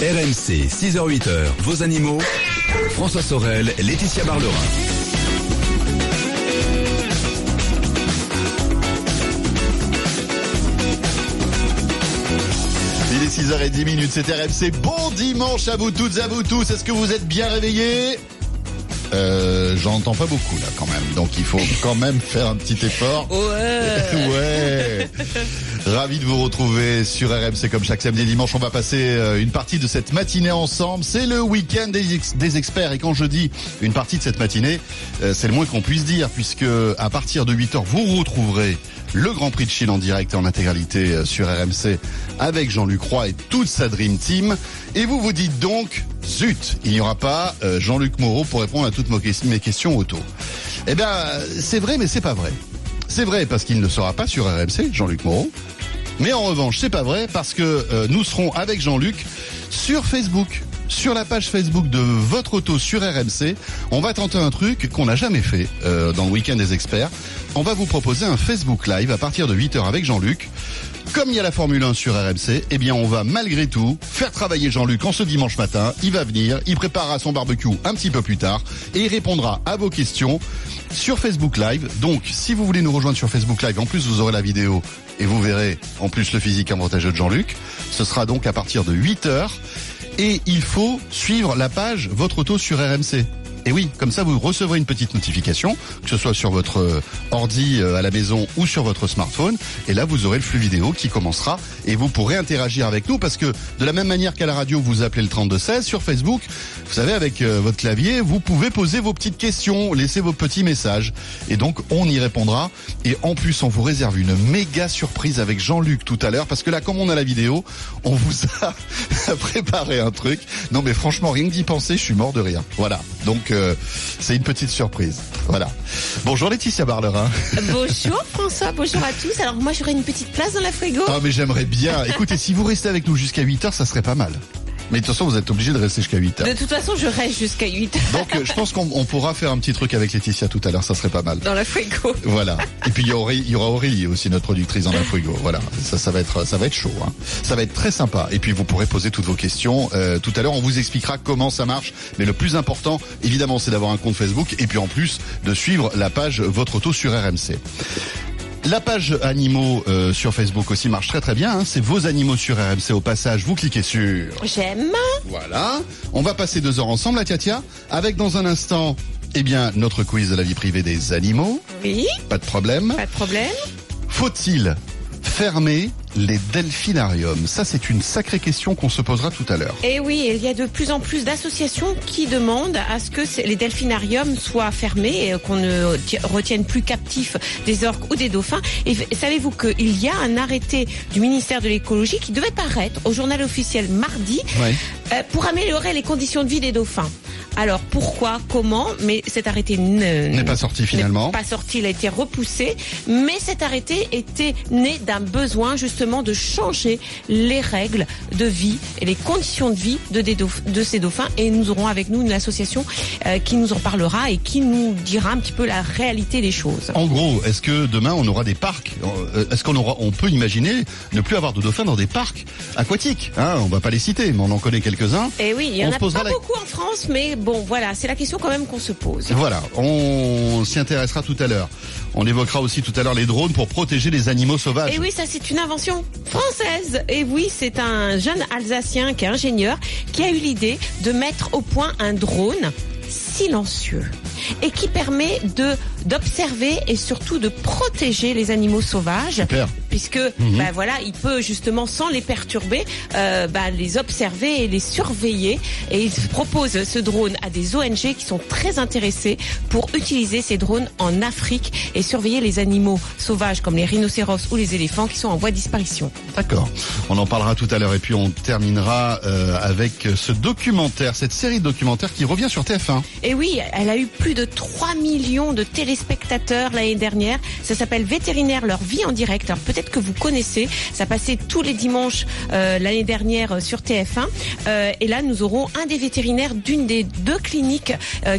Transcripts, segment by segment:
RMC, 6h-8h, vos animaux. François Sorel, Laetitia Barlerin. Il est 6h10 minutes, c'est RMC. Bon dimanche à vous toutes à vous tous. Est-ce que vous êtes bien réveillés? Euh, j'entends pas beaucoup là quand même, donc il faut quand même faire un petit effort. Ouais. ouais. Ravi de vous retrouver sur RMC comme chaque samedi et dimanche. On va passer euh, une partie de cette matinée ensemble. C'est le week-end des, ex- des experts et quand je dis une partie de cette matinée, euh, c'est le moins qu'on puisse dire puisque à partir de 8h vous retrouverez le Grand Prix de Chine en direct et en intégralité euh, sur RMC avec Jean-Luc Roy et toute sa Dream Team. Et vous vous dites donc, zut, il n'y aura pas euh, Jean-Luc Moreau pour répondre à toutes mes ques- mes questions auto. Eh bien, c'est vrai, mais c'est pas vrai. C'est vrai parce qu'il ne sera pas sur RMC, Jean-Luc Moreau. Mais en revanche, c'est pas vrai parce que euh, nous serons avec Jean-Luc sur Facebook. Sur la page Facebook de votre auto sur RMC, on va tenter un truc qu'on n'a jamais fait euh, dans le week-end des experts. On va vous proposer un Facebook Live à partir de 8h avec Jean-Luc. Comme il y a la Formule 1 sur RMC, eh bien on va malgré tout faire travailler Jean-Luc en ce dimanche matin. Il va venir, il préparera son barbecue un petit peu plus tard et il répondra à vos questions sur Facebook Live. Donc si vous voulez nous rejoindre sur Facebook Live, en plus vous aurez la vidéo et vous verrez en plus le physique avantageux de Jean-Luc. Ce sera donc à partir de 8h et il faut suivre la page Votre Auto sur RMC. Et oui, comme ça vous recevrez une petite notification, que ce soit sur votre euh, ordi euh, à la maison ou sur votre smartphone. Et là, vous aurez le flux vidéo qui commencera et vous pourrez interagir avec nous parce que de la même manière qu'à la radio, vous appelez le 3216 sur Facebook. Vous savez, avec euh, votre clavier, vous pouvez poser vos petites questions, laisser vos petits messages. Et donc, on y répondra. Et en plus, on vous réserve une méga surprise avec Jean-Luc tout à l'heure parce que là, comme on a la vidéo, on vous a préparé un truc. Non, mais franchement, rien que d'y penser, je suis mort de rire. Voilà. Donc, euh, c'est une petite surprise. Voilà. Bonjour Laetitia Barlerin. Bonjour François, bonjour à tous. Alors moi j'aurai une petite place dans la frigo. Ah, mais j'aimerais bien. Écoutez, si vous restez avec nous jusqu'à 8 heures, ça serait pas mal. Mais de toute façon, vous êtes obligé de rester jusqu'à 8 heures. De toute façon, je reste jusqu'à 8 Donc, euh, je pense qu'on on pourra faire un petit truc avec Laetitia tout à l'heure, ça serait pas mal. dans la frigo. Voilà. Et puis il y, aura Aurélie, il y aura Aurélie aussi, notre productrice dans la frigo. Voilà. Ça, ça va être, ça va être chaud. Hein. Ça va être très sympa. Et puis vous pourrez poser toutes vos questions. Euh, tout à l'heure, on vous expliquera comment ça marche. Mais le plus important, évidemment, c'est d'avoir un compte Facebook et puis en plus de suivre la page Votre Auto sur RMC. La page animaux euh, sur Facebook aussi marche très très bien. hein. C'est vos animaux sur RMC. Au passage, vous cliquez sur. J'aime. Voilà. On va passer deux heures ensemble, la Katia, avec dans un instant, eh bien, notre quiz de la vie privée des animaux. Oui, Pas de problème. pas de problème. Faut-il fermer les delphinariums Ça, c'est une sacrée question qu'on se posera tout à l'heure. Et oui, il y a de plus en plus d'associations qui demandent à ce que les delphinariums soient fermés et qu'on ne ti- retienne plus captifs des orques ou des dauphins. Et savez-vous qu'il y a un arrêté du ministère de l'écologie qui devait paraître au journal officiel mardi Ouais. euh, pour améliorer les conditions de vie des dauphins. Alors pourquoi, comment Mais cet arrêté ne- N'est pas sorti finalement. pas sorti, il a été repoussé. Mais cet arrêté était né d'un besoin justement de changer les règles de vie et les conditions de vie de, des dauph- de ces dauphins. Et nous aurons avec nous une association euh, qui nous en parlera et qui nous dira un petit peu la réalité des choses. En gros, est-ce que demain on aura des parcs? Euh, Est-ce qu'on aura, on peut imaginer ne plus avoir de dauphins dans des parcs aquatiques hein? On va pas les citer, mais on en connaît quelques-uns. Et oui, il y On en a posera pas la- beaucoup en France, mais bon, voilà, c'est la question quand même qu'on se pose. Voilà, on s'y intéressera tout à l'heure. On évoquera aussi tout à l'heure les drones pour protéger les animaux sauvages. Et oui, ça c'est une invention française. Et oui, c'est un jeune Alsacien qui est ingénieur qui a eu l'idée de mettre au point un drone silencieux et qui permet de d'observer et surtout de protéger les animaux sauvages Super. puisque bah voilà il peut justement sans les perturber euh, bah, les observer et les surveiller et il propose ce drone à des ONG qui sont très intéressés pour utiliser ces drones en Afrique et surveiller les animaux sauvages comme les rhinocéros ou les éléphants qui sont en voie de disparition. D'accord. On en parlera tout à l'heure et puis on terminera euh, avec ce documentaire, cette série de documentaires qui revient sur TF1. Et oui, elle a eu plus de 3 millions de téléspectateurs l'année dernière. Ça s'appelle Vétérinaire leur vie en direct. Alors peut-être que vous connaissez. Ça passait tous les dimanches euh, l'année dernière euh, sur TF1. Euh, et là, nous aurons un des vétérinaires d'une des deux cliniques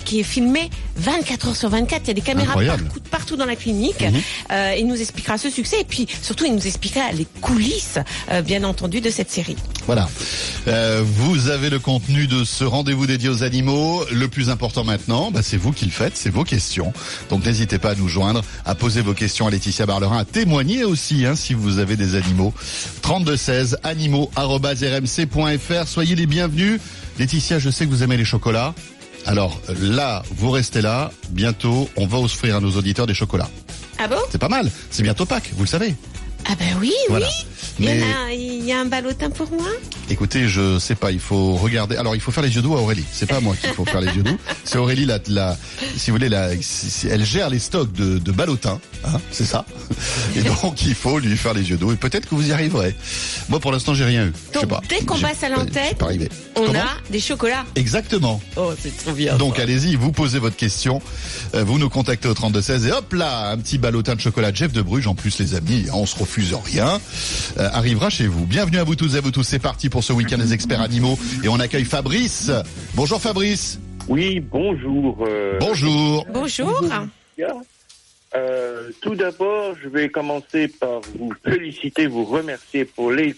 qui est filmé 24 heures sur 24. Il y a des caméras partout, partout dans la clinique. Mhm. Euh, il nous expliquera ce succès et puis surtout il nous expliquera les coulisses, euh, bien entendu, de cette série. Voilà. Euh, vous avez le contenu de ce rendez-vous dédié aux animaux. Le plus important maintenant, bah, c'est vous qui le faites, c'est vos questions. Donc n'hésitez pas à nous joindre, à poser vos questions à Laetitia Barlerin, à témoigner aussi hein, si vous avez des animaux. 32 16 animaux@rmc.fr. Soyez les bienvenus. Laetitia, je sais que vous aimez les chocolats. Alors là, vous restez là. Bientôt, on va offrir à nos auditeurs des chocolats. Ah bon? C'est pas mal. C'est bientôt Pâques, vous le savez. Ah ben oui, Voilà. oui. Il y, Mais- en a, il y a un ballotin pour moi? Écoutez, je sais pas, il faut regarder. Alors, il faut faire les yeux doux à Aurélie. C'est pas moi qu'il faut faire les yeux doux. C'est Aurélie, la, la, si vous voulez, la, elle gère les stocks de, de ballotins, hein, c'est ça? Et donc, il faut lui faire les yeux doux. Et peut-être que vous y arriverez. Moi, pour l'instant, j'ai rien eu. Je sais Donc pas. dès qu'on passe à arrivé. on Comment a des chocolats. Exactement. Oh, c'est trop bien. Donc allez-y, vous posez votre question, euh, vous nous contactez au 3216 et hop là, un petit ballotin de chocolat Jeff de Bruges. En plus les amis, on se refuse rien, euh, arrivera chez vous. Bienvenue à vous tous et à vous tous. C'est parti pour ce week-end des experts animaux et on accueille Fabrice. Bonjour Fabrice. Oui, bonjour. euh, Bonjour. Bonjour. euh, tout d'abord, je vais commencer par vous féliciter, vous remercier pour les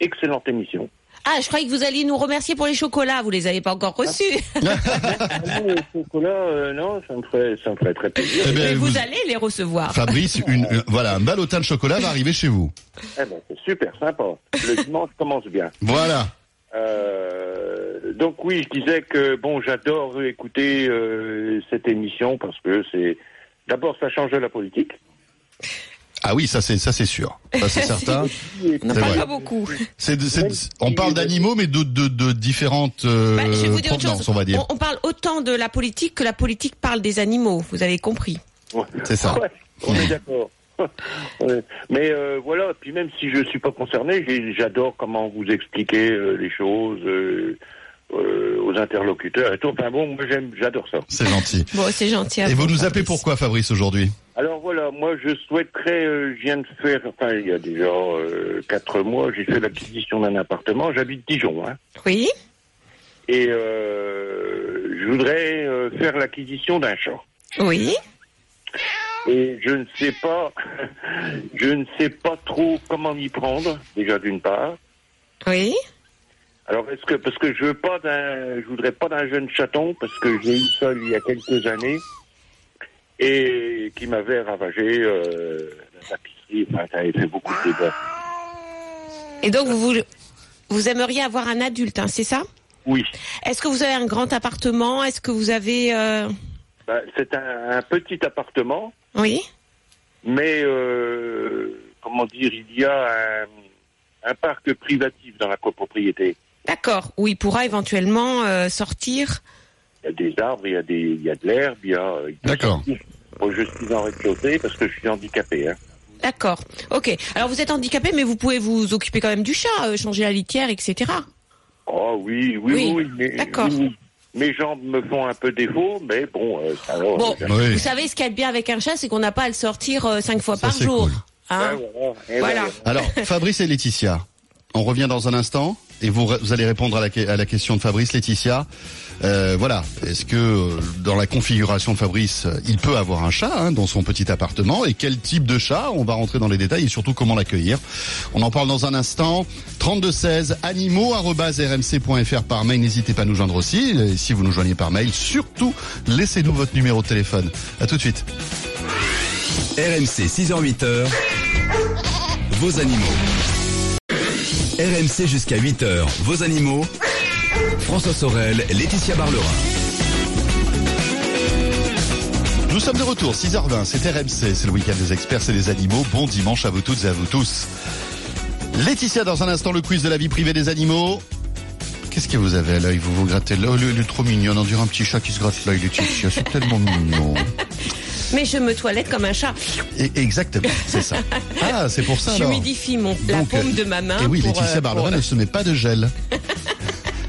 excellentes émissions. Ah, je croyais que vous alliez nous remercier pour les chocolats. Vous les avez pas encore reçus. Ah, le chocolat, euh, non, ça me ferait, ça me ferait très plaisir. Eh bien, Mais vous, vous- allez les recevoir. Fabrice, une, une- voilà, un ballotin de chocolat va arriver chez vous. Eh ben, c'est super sympa. Le dimanche commence bien. Voilà. Euh, donc oui, je disais que bon, j'adore écouter euh, cette émission parce que c'est d'abord ça change de la politique. Ah oui, ça c'est ça c'est sûr. Ça c'est certain. On parle pas beaucoup. On parle d'animaux, mais de, de, de différentes euh, Bah, je vais vous dire chose. on va dire. On, on parle autant de la politique que la politique parle des animaux. Vous avez compris. Ouais. C'est ça. Ouais, on est d'accord. Mais euh, voilà, puis même si je suis pas concerné, j'adore comment vous expliquez euh, les choses euh, aux interlocuteurs et tout. Enfin bon, moi j'aime, j'adore ça. C'est gentil. Bon, c'est gentil. à Et vous nous appelez pourquoi Fabrice aujourd'hui? Alors voilà, moi je souhaiterais, euh, je viens de faire, enfin il y a déjà euh, quatre mois, j'ai fait l'acquisition d'un appartement. J'habite Dijon, hein, Oui. et euh, je voudrais euh, faire l'acquisition d'un chat. Oui. Et je ne sais pas, je ne sais pas trop comment m'y prendre, déjà d'une part. Oui. Alors est-ce que parce que je veux pas d'un, je voudrais pas d'un jeune chaton parce que j'ai eu seul il y a quelques années et qui m'avait ravagé euh, la tapisserie. Enfin, ça avait fait beaucoup de dégâts. Et donc, vous, vous, vous aimeriez avoir un adulte, hein, c'est ça? Oui, Est-ce que vous avez un grand appartement? Est-ce que vous avez... euh, Ben, c'est un, un petit appartement, Oui. mais euh, comment dire, il y a un, un parc privatif dans la copropriété. D'accord. Où il pourra éventuellement euh, sortir. Il y a des arbres, il y a des, il y a de l'herbe, il y a. peut D'accord. Bon, je suis en rez-de-chaussée parce que je suis handicapé. Hein. D'accord. Ok. Alors, vous êtes handicapé, mais vous pouvez vous occuper quand même du chat, euh, changer la litière, etc. Oh oui, oui, Oui, oui. mais- d'accord. oui. Mes jambes me font un peu défaut, mais bon, euh, ça va. Bon, Oui. vous savez, ce qu'il y a de bien avec un chat, c'est qu'on n'a pas à le sortir euh, cinq fois Ça, par c'est jour. cool. Hein Ouais, voilà. Et Voilà. Alors, Fabrice et Laetitia, on revient dans un instant et vous, allez répondre à la, question de Fabrice. Laetitia, euh, voilà, est-ce que euh, dans la configuration de Fabrice, il peut avoir un chat hein, dans son petit appartement? Et quel type de chat? On va rentrer dans les détails et surtout comment l'accueillir. On en parle dans un instant. 3216 animaux@rmc.fr par mail. N'hésitez pas à nous joindre aussi. Et si vous nous joignez par mail, surtout laissez-nous votre numéro de téléphone. À tout de suite. RMC 6h-8h, vos animaux. RMC jusqu'à 8h, vos animaux. François Sorel, Laetitia Barlerin. Nous sommes de retour, 6h20, c'est RMC, c'est le week-end des experts, c'est les animaux. Bon dimanche à vous toutes et à vous tous. Laetitia, dans un instant, le quiz de la vie privée des animaux. Qu'est-ce que vous avez à l'œil? Vous vous grattez l'œil. Il est trop mignon, on dirait un petit chat qui se gratte l'œil, Laetitia. C'est tellement mignon. Mais je me toilette comme un chat. Et, exactement, c'est ça. Ah, c'est pour ça. J'humidifie mon la Donc, paume euh, de ma main. Et oui, pour, Laetitia euh, Barlerin pour- ne se met pas de gel.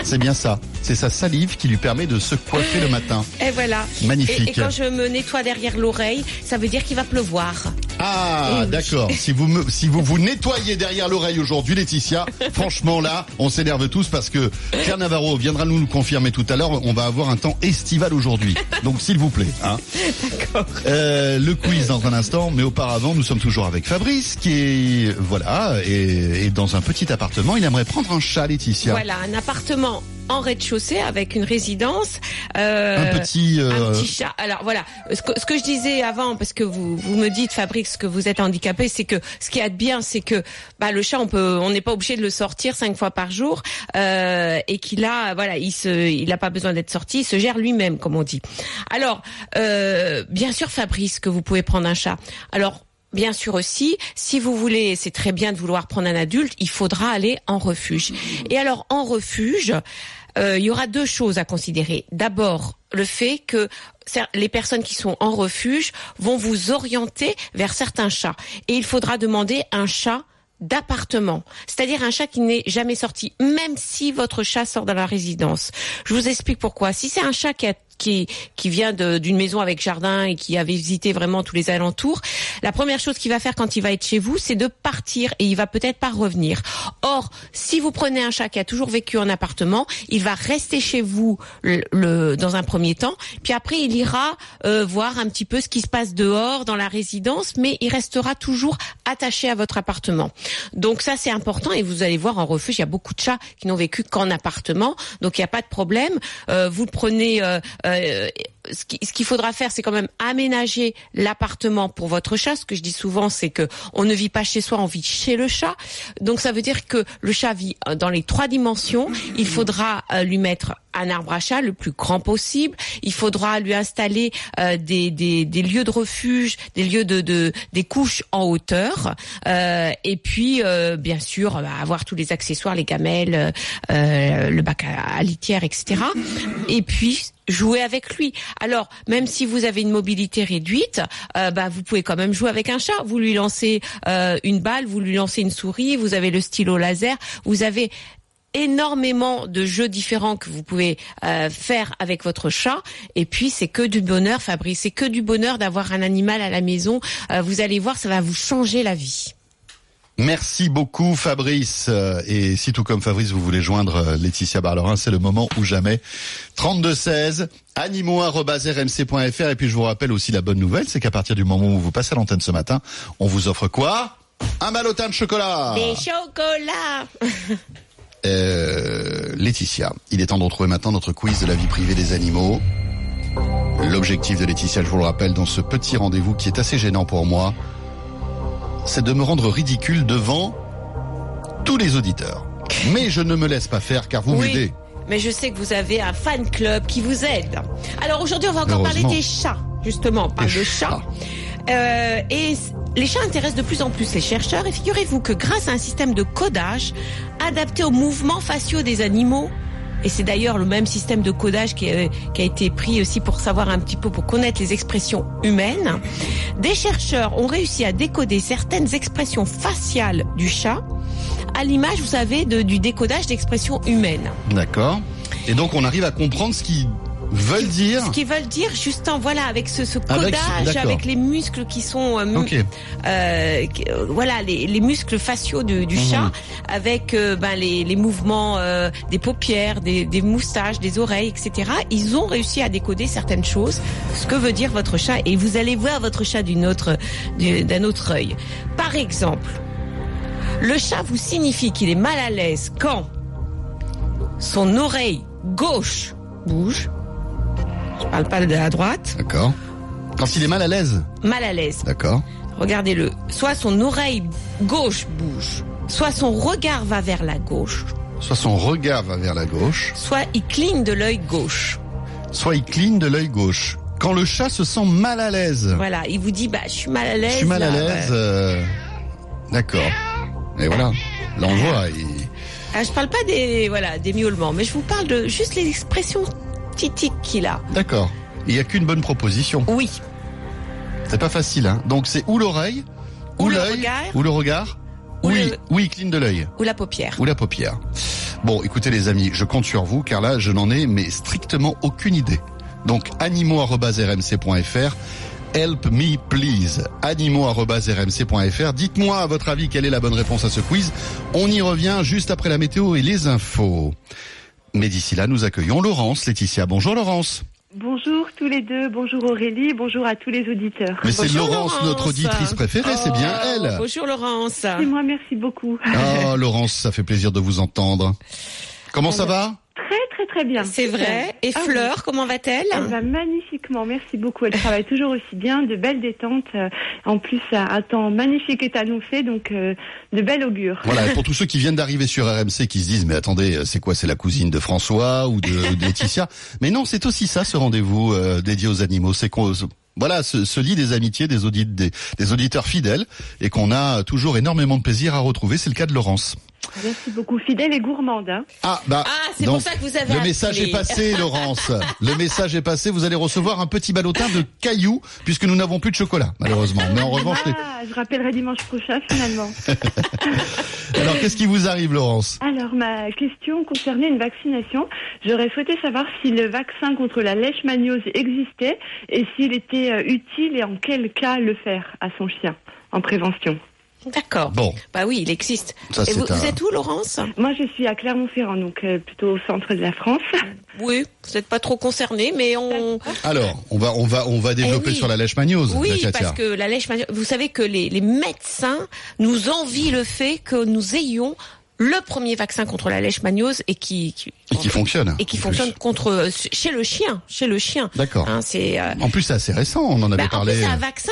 C'est bien ça. C'est sa salive qui lui permet de se coiffer le matin. Et voilà. Magnifique. Et, et quand je me nettoie derrière l'oreille, ça veut dire qu'il va pleuvoir. Ah, d'accord. Si vous me, si vous vous nettoyez derrière l'oreille aujourd'hui, Laetitia, franchement là, on s'énerve tous parce que Pierre Navarro viendra nous le confirmer tout à l'heure. On va avoir un temps estival aujourd'hui. Donc s'il vous plaît. Hein. D'accord. Euh, le quiz dans un instant, mais auparavant, nous sommes toujours avec Fabrice qui est voilà et, et dans un petit appartement. Il aimerait prendre un chat, Laetitia. Voilà, un appartement en rez-de-chaussée avec une résidence. euh, Un petit. euh, Un petit chat. Alors voilà, ce que, ce que je disais avant, parce que vous vous me dites Fabrice que vous êtes handicapé, c'est que ce qui est de bien, c'est que bah, le chat, on peut, on n'est pas obligé de le sortir cinq fois par jour, euh, et qu'il a, voilà, il se, il n'a pas besoin d'être sorti, il se gère lui-même, comme on dit. Alors, euh, bien sûr, Fabrice, que vous pouvez prendre un chat. Alors. Bien sûr aussi, si vous voulez, c'est très bien de vouloir prendre un adulte, il faudra aller en refuge. Et alors en refuge, euh, il y aura deux choses à considérer. D'abord, le fait que les personnes qui sont en refuge vont vous orienter vers certains chats. Et il faudra demander un chat d'appartement, c'est-à-dire un chat qui n'est jamais sorti, même si votre chat sort dans la résidence. Je vous explique pourquoi. Si c'est un chat qui a qui, vient d'une maison avec jardin et qui avait visité vraiment tous les alentours, la première chose qu'il va faire quand il va être chez vous, c'est de partir et il va peut-être pas revenir. Or, si vous prenez un chat qui a toujours vécu en appartement, il va rester chez vous dans un premier temps, puis après il ira euh, voir un petit peu ce qui se passe dehors dans la résidence, mais il restera toujours attaché à votre appartement. Donc ça c'est important et vous allez voir en refuge, il y a beaucoup de chats qui n'ont vécu qu'en appartement, donc il n'y a pas de problème. Euh, vous prenez. euh, euh, ce qui- ce qu'il faudra faire, c'est quand même aménager l'appartement pour votre chat. Ce que je dis souvent, c'est que on ne vit pas chez soi, on vit chez le chat. Donc ça veut dire que le chat vit euh, dans les trois dimensions. Il faudra euh, lui mettre un arbre à chat le plus grand possible. Il faudra lui installer euh, des, des, des lieux de refuge, des lieux de, de des couches en hauteur, Euh, et puis euh, bien sûr euh, avoir tous les accessoires, les gamelles, le bac à litière, etc. Et puis jouer avec lui. Alors, même si vous avez une mobilité réduite, euh, bah, vous pouvez quand même jouer avec un chat. Vous lui lancez euh, une balle, vous lui lancez une souris, vous avez le stylo laser, vous avez énormément de jeux différents que vous pouvez euh, faire avec votre chat. Et puis c'est que du bonheur Fabrice. C'est que du bonheur d'avoir un animal à la maison. Vous allez voir ça va vous changer la vie Merci beaucoup Fabrice. Euh, Et si tout comme Fabrice, vous voulez joindre euh, Laetitia Barlerin, c'est le moment ou jamais. 3216 animaux@rmc.fr et puis je vous rappelle aussi la bonne nouvelle, c'est qu'à partir du moment où vous passez à l'antenne ce matin, on vous offre quoi? Un balotin de chocolat. des chocolats Euh, Laetitia, il est temps de retrouver maintenant notre quiz de la vie privée des animaux. L'objectif de Laetitia, je vous le rappelle, dans ce petit rendez-vous qui est assez gênant pour moi, c'est de me rendre ridicule devant tous les auditeurs. Mais je ne me laisse pas faire car vous Oui. m'aidez. Mais je sais que vous avez un fan club qui vous aide. Alors aujourd'hui, on va encore parler des chats. Justement, on parle Des de chats. chats. Euh, et les chats intéressent de plus en plus les chercheurs. Et figurez-vous que grâce à un système de codage adapté aux mouvements faciaux des animaux, et c'est d'ailleurs le même système de codage qui a, qui a été pris aussi pour savoir un petit peu, pour connaître les expressions humaines, des chercheurs ont réussi à décoder certaines expressions faciales du chat à l'image, vous savez, de- du décodage d'expressions humaines. D'accord. Et donc on arrive à comprendre ce qu'ils veulent dire. Ce qu'ils veulent dire, justement, voilà, avec ce, codage, avec, les muscles qui sont, euh, euh, euh, voilà, les, les muscles faciaux du, du Mhm. chat, avec euh, ben, les, les mouvements euh, des paupières, des, des moustaches, des oreilles, etc. Ils ont réussi à décoder certaines choses, ce que veut dire votre chat, et vous allez voir votre chat d'une autre, du- d'un autre œil. Par exemple, le chat vous signifie qu'il est mal à l'aise quand son oreille gauche bouge. Je parle pas de la droite. D'accord. Quand il est mal à l'aise. Mal à l'aise. D'accord. Regardez-le. Soit son oreille gauche bouge, soit son regard va vers la gauche, Soit son regard va vers la gauche, soit il cligne de l'œil gauche. soit il cligne de l'œil gauche. Quand le chat se sent mal à l'aise. Voilà, il vous dit bah je suis mal à l'aise. Je suis mal à l'aise. ouais. euh, D'accord. Et voilà. Là on voit. il- Ah, je parle pas des voilà des miaulements, mais je vous parle de juste les expressions titiques qu'il a. D'accord. Il n'y a qu'une bonne proposition. Oui, C'est pas facile, hein. Donc c'est ou l'oreille, ou, l'œil, ou le regard, Ou ou, le- il, ou il cligne de l'œil, ou la paupière. ou la paupière. Bon, écoutez les amis, je compte sur vous car là, je n'en ai mais strictement aucune idée. Donc animaux@rmc.fr Help me please. animaux@rmc.fr. Dites-moi à votre avis quelle est la bonne réponse à ce quiz. On y revient juste après la météo et les infos. Mais d'ici là, nous accueillons Laurence. Laetitia, bonjour Laurence. Bonjour tous les deux, bonjour Aurélie, bonjour à tous les auditeurs. Mais c'est Laurence, Laurence. notre auditrice préférée, c'est bien Oh, elle. Bonjour Laurence. C'est moi, merci beaucoup. Oh Laurence, ça fait plaisir de vous entendre. Comment ça va? Très très bien. C'est vrai. Et Ah oui. Fleur, comment va-t-elle Elle va magnifiquement, merci beaucoup. Elle travaille toujours aussi bien, de belles détentes. euh, En plus, un temps magnifique est annoncé, donc euh, de belles augures. Voilà, et pour tous ceux qui viennent d'arriver sur RMC qui se disent mais attendez, c'est quoi C'est la cousine de François ou de, de Laetitia Mais non, c'est aussi ça ce rendez-vous euh, dédié aux animaux. C'est qu'on voilà, se, se lie des amitiés des, audit, des, des auditeurs fidèles et qu'on a toujours énormément de plaisir à retrouver. C'est le cas de Laurence. Merci beaucoup. Fidèle et gourmande. hein. Ah bah Ah, c'est pour ça que vous avez le message appelé. est passé, Laurence. Le message est passé. Vous allez recevoir un petit ballotin de cailloux puisque nous n'avons plus de chocolat malheureusement. Mais en revanche, les- Ah, je rappellerai dimanche prochain finalement. alors qu'est-ce qui vous arrive, Laurence? Alors, ma question concernait une vaccination. J'aurais souhaité savoir si le vaccin contre la leishmaniose existait et s'il était euh, utile et en quel cas le faire à son chien en prévention. D'accord. Bon, Bah oui, il existe. Ça, Et c'est vous, un- vous êtes où, Laurence? Moi, je suis à Clermont-Ferrand, donc euh, plutôt au centre de la France. Oui, vous n'êtes pas trop concerné, mais on. alors on va on va on va développer Eh oui. sur la leishmaniose. Oui, parce que la lèche vous savez que les, les médecins nous envient le fait que nous ayons le premier vaccin contre la leishmaniose et qui, qui- Et qui fonctionne. et qui fonctionne plus. contre euh, chez le chien, chez le chien. D'accord. Hein, c'est euh, En plus, c'est assez récent. On en avait bah, en parlé. c'est un vaccin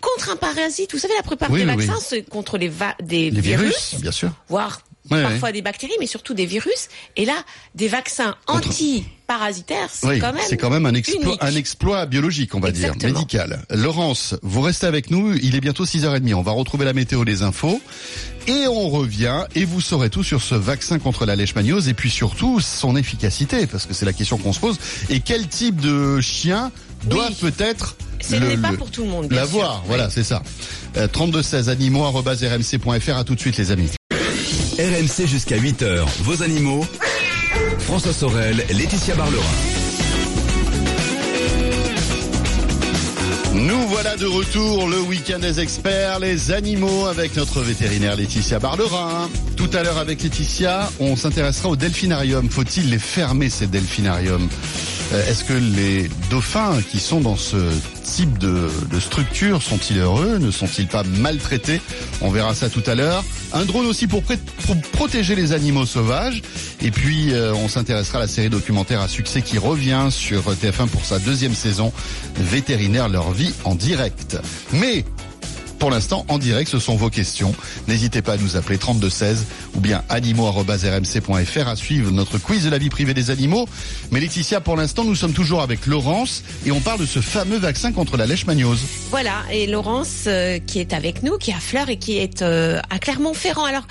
contre un parasite. Vous savez la plupart Oui, des oui, oui. vaccins c'est contre les va- des les virus, virus, bien sûr. voire Ouais, parfois des bactéries, mais surtout des virus. Et là, des vaccins Contre- anti-parasitaires, c'est quand même. c'est quand même un exploit, unique. un exploit biologique, on va Exactement. dire, médical. Laurence, vous restez avec nous. Il est bientôt 6h30. On va retrouver la météo, les infos. Et on revient et vous saurez tout sur ce vaccin contre la leishmaniose et puis surtout son efficacité, parce que c'est la question qu'on se pose. Et quel type de chien doit Oui. peut-être Ce le- n'est pas le- pour tout le monde. bien l'avoir sûr. Voilà, c'est ça. Euh, 3216 animaux@rmc.fr. À tout de suite, les amis. RMC jusqu'à 8h, vos animaux. François Sorel, Laetitia Barlerin. Nous voilà de retour, le week-end des experts, les animaux, avec notre vétérinaire Laetitia Barlerin. Tout à l'heure avec Laetitia, on s'intéressera au delphinarium. Faut-il les fermer, ces delphinariums Euh, Est-ce que les dauphins qui sont dans ce type de, structure sont-ils heureux Ne sont-ils pas maltraités? On verra ça tout à l'heure. Un drone aussi pour protéger les animaux sauvages. Et puis, euh, on s'intéressera à la série documentaire à succès qui revient sur TF1 pour sa deuxième saison, Vétérinaire leur vie en direct. Mais pour l'instant, en direct, ce sont vos questions. N'hésitez pas à nous appeler 3216 ou bien animaux.rmc.fr à suivre notre quiz de la vie privée des animaux. Mais Laetitia, pour l'instant, nous sommes toujours avec Laurence et on parle de ce fameux vaccin contre la leishmaniose. Voilà, et Laurence euh, qui est avec nous, qui à Fleur et qui est euh, à Clermont-Ferrand. Alors,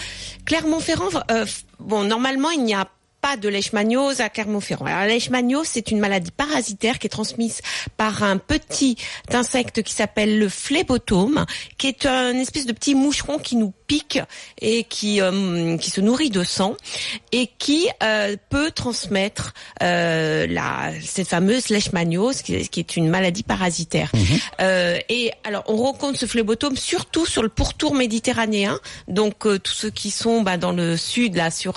Clermont-Ferrand, euh, bon, normalement, il n'y a pas de leishmaniose à Clermont-Ferrand. Alors, la leishmaniose, c'est une maladie parasitaire qui est transmise par un petit insecte qui s'appelle le phlébotome, qui est un espèce de petit moucheron qui nous pique et qui euh, qui se nourrit de sang et qui euh, peut transmettre euh, la cette fameuse leishmaniose qui, qui est une maladie parasitaire. Euh, et alors on rencontre ce phlébotome surtout sur le pourtour méditerranéen. Donc tous ceux qui sont bah, dans le sud là sur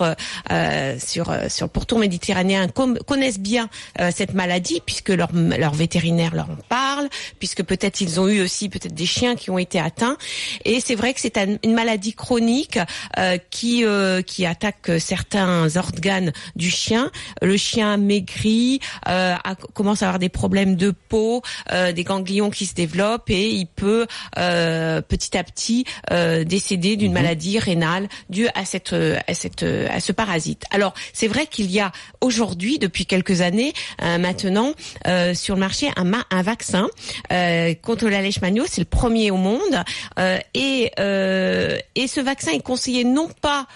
sur euh, sur le pourtour méditerranéen connaissent bien euh, cette maladie puisque leur leur vétérinaire leur en parle, puisque peut-être ils ont eu aussi peut-être des chiens qui ont été atteints. Et c'est vrai que c'est un- une maladie chronique euh, qui qui attaque certains organes du chien. Le chien maigrit, a- commence à avoir des problèmes de peau, des ganglions qui se développent et il peut petit à petit décéder d'une maladie rénale due à cette à cette à ce parasite. Alors c'est vrai qu'il y a aujourd'hui depuis quelques années euh, maintenant euh, sur le marché un, un vaccin euh, contre la leishmaniose, c'est le premier au monde. Et et ce vaccin est conseillé non pas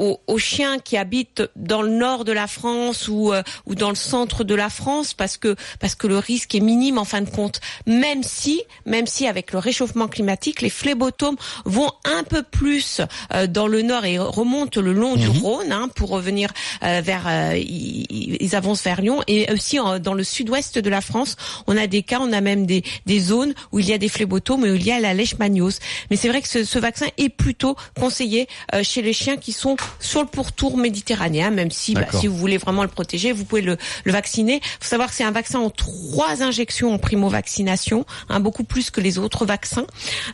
aux, aux chiens qui habitent dans le nord de la France ou euh, ou dans le centre de la France parce que parce que le risque est minime en fin de compte. Même si même si avec le réchauffement climatique, les phlébotomes vont un peu plus euh, dans le nord et remontent le long du Rhône hein, pour revenir euh, vers euh, ils, ils avancent vers Lyon et aussi dans le sud-ouest de la France, on a des cas, on a même des des zones où il y a des phlébotomes et où il y a la leishmaniose. Mais c'est vrai que ce, ce vaccin est plutôt conseillé euh, chez les chiens qui sont sur le pourtour méditerranéen, même si bah, si vous voulez vraiment le protéger, vous pouvez le, le vacciner. Il faut savoir que c'est un vaccin en trois injections en primo-vaccination, hein, beaucoup plus que les autres vaccins,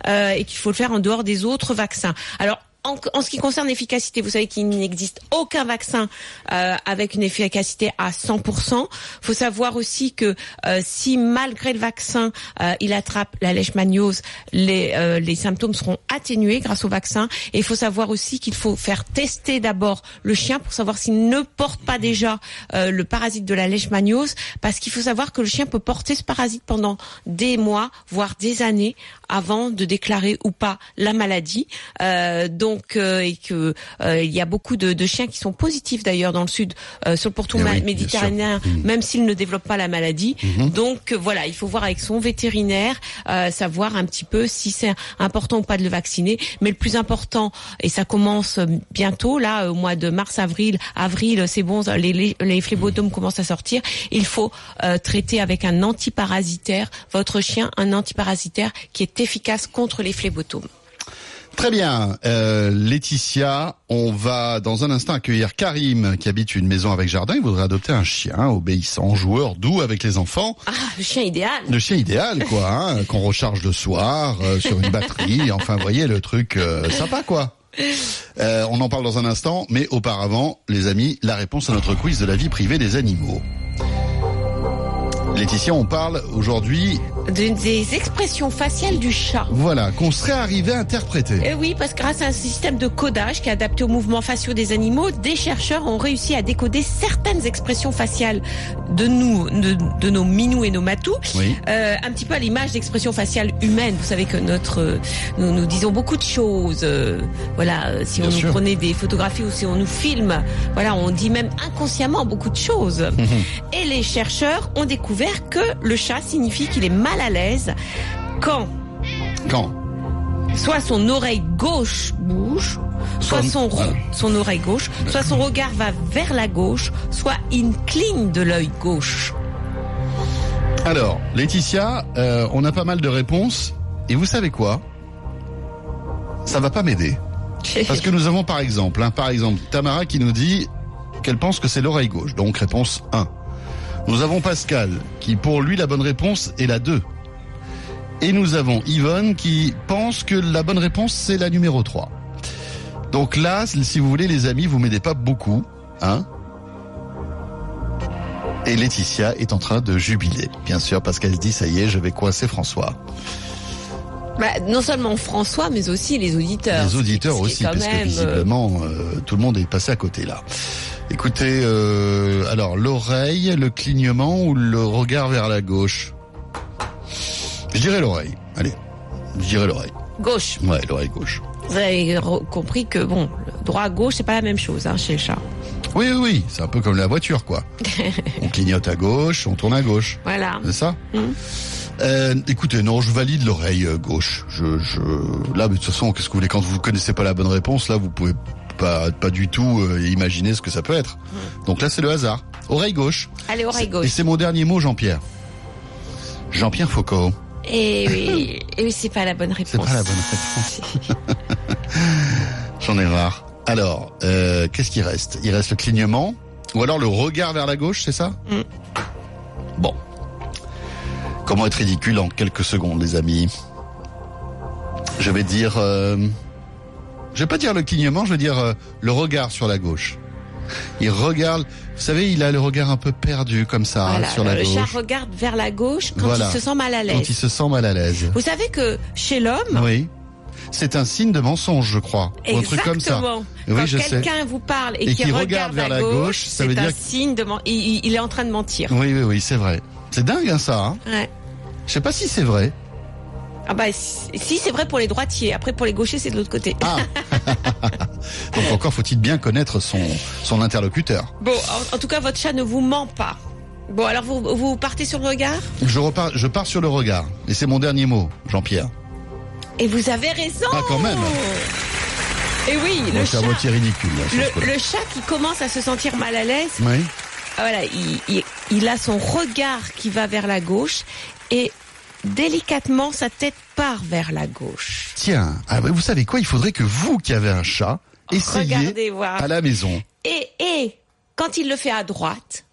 euh, et qu'il faut le faire en dehors des autres vaccins. Alors, en, ce qui concerne l'efficacité, vous savez qu'il n'existe aucun vaccin euh, avec une efficacité à 100%. faut savoir aussi que euh, si malgré le vaccin, euh, il attrape la leishmaniose, les, les symptômes seront atténués grâce au vaccin. Et il faut savoir aussi qu'il faut faire tester d'abord le chien pour savoir s'il ne porte pas déjà le parasite de la leishmaniose, parce qu'il faut savoir que le chien peut porter ce parasite pendant des mois, voire des années, avant de déclarer ou pas la maladie. Euh, donc, euh, et que euh, il y a beaucoup de, de chiens qui sont positifs d'ailleurs dans le sud, euh, sur le pourtour Eh oui, méditerranéen. Mhm. même s'ils ne développent pas la maladie. Donc euh, voilà, il faut voir avec son vétérinaire, euh, savoir un petit peu si c'est important ou pas de le vacciner. Mais le plus important, et ça commence bientôt, là, au mois de mars-avril, avril, c'est bon, les, les, les phlébotomes commencent à sortir. Il faut euh, traiter avec un antiparasitaire votre chien, un antiparasitaire qui est efficace contre les phlébotomes. Très bien, euh, Laetitia, on va dans un instant accueillir Karim qui habite une maison avec jardin. Il voudrait adopter un chien obéissant, joueur, doux avec les enfants. Ah, le chien idéal. Le chien idéal, quoi, hein, qu'on recharge le soir euh, sur une batterie. Enfin, vous voyez le truc euh, sympa, quoi. On en parle dans un instant, mais auparavant, les amis, la réponse à notre quiz de la vie privée des animaux. Laetitia, on parle aujourd'hui, des expressions faciales du chat. voilà, qu'on serait arrivé à interpréter. Eh oui, parce que grâce à un système de codage qui est adapté aux mouvements faciaux des animaux, des chercheurs ont réussi à décoder certaines expressions faciales de nous, de, de nos minous et nos matous, Oui. euh, un petit peu à l'image d'expressions faciales humaines. Vous savez que notre, euh, nous, nous disons beaucoup de choses. euh, voilà, si Bien on nous prenait des photographies ou si on nous filme, voilà, on dit même inconsciemment beaucoup de choses. Mhm. Et les chercheurs ont découvert que le chat signifie qu'il est mal à l'aise quand Quand soit son oreille gauche bouge, soit Son- son, oreille gauche, soit son regard va vers la gauche, soit il cligne de l'œil gauche. Alors, Laetitia, euh, on a pas mal de réponses. Et vous savez quoi? Ça va pas m'aider. Parce que nous avons par exemple, hein, par exemple, Tamara qui nous dit qu'elle pense que c'est l'oreille gauche. Donc réponse 1. Nous avons Pascal qui pour lui la bonne réponse est la 2. Et nous avons Yvonne qui pense que la bonne réponse c'est la numéro 3. Donc là, si vous voulez les amis, vous m'aidez pas beaucoup, hein Et Laetitia est en train de jubiler, bien sûr, parce qu'elle se dit ça y est, je vais coincer François. Bah, non seulement François, mais aussi les auditeurs. Les auditeurs aussi, parce que même, euh, visiblement, euh, tout le monde est passé à côté là. Écoutez, euh, alors l'oreille, le clignement ou le regard vers la gauche? Je dirais l'oreille. Allez, je dirais l'oreille. Gauche. Ouais, l'oreille gauche. Vous avez compris que bon, le droit gauche c'est pas la même chose hein, chez le chat. Oui, oui, oui, c'est un peu comme la voiture, quoi. on clignote à gauche, on tourne à gauche. Voilà. C'est ça Mhm. Euh, écoutez, non, je valide l'oreille euh, gauche. Je, je, là, mais de toute façon, qu'est-ce que vous voulez? Quand vous connaissez pas la bonne réponse, là, vous pouvez pas, pas du tout euh, imaginer ce que ça peut être. Donc là, c'est le hasard. Oreille gauche. Allez, oreille Et gauche. c'est mon dernier mot, Jean-Pierre. Jean-Pierre Foucault. Et oui, et oui, c'est pas la bonne réponse. C'est pas la bonne réponse. J'en ai marre. Alors, euh, qu'est-ce qui reste? Il reste le clignement, ou alors le regard vers la gauche, c'est ça? Mm. Bon. Comment être ridicule en quelques secondes, les amis? Je vais dire... euh, je vais pas dire le clignement, je vais dire euh, le regard sur la gauche. Il regarde... Vous savez, il a le regard un peu perdu comme ça, Voilà, hein, sur la le chat gauche. regarde vers la gauche quand Voilà. il se sent mal à Quand l'aise. il se sent mal à l'aise. Vous savez que chez l'homme, Oui. C'est un signe de mensonge, je crois. Ou un truc comme ça. Exactement. Oui, Quand quelqu'un vous parle et, Et qu'il qu'il regarde, vers la gauche, ça c'est veut un dire- signe de il, il- il est en train de mentir. Oui, oui, oui, c'est vrai. C'est dingue, hein, ça. Hein Ouais. je sais pas si c'est vrai. Ah bah si c'est vrai pour les droitiers. Après pour les gauchers c'est de l'autre côté. Ah Donc encore faut-il bien connaître son, son interlocuteur. Bon, en, en tout cas votre chat ne vous ment pas. Bon alors vous, vous partez sur le regard? Je, repars, je pars sur le regard. Et c'est mon dernier mot, Jean-Pierre. Et vous avez raison. Ah, quand même. Et oui, Bon, le chat, ridicule. là, ce le, chat qui commence à se sentir mal à l'aise, Oui. Ah, Voilà, il, il- il a son regard qui va vers la gauche et délicatement sa tête part vers la gauche. Tiens, ah, vous savez quoi Il faudrait que vous qui avez un chat, essayez Regardez voir. à la maison. Et, et quand il le fait à droite,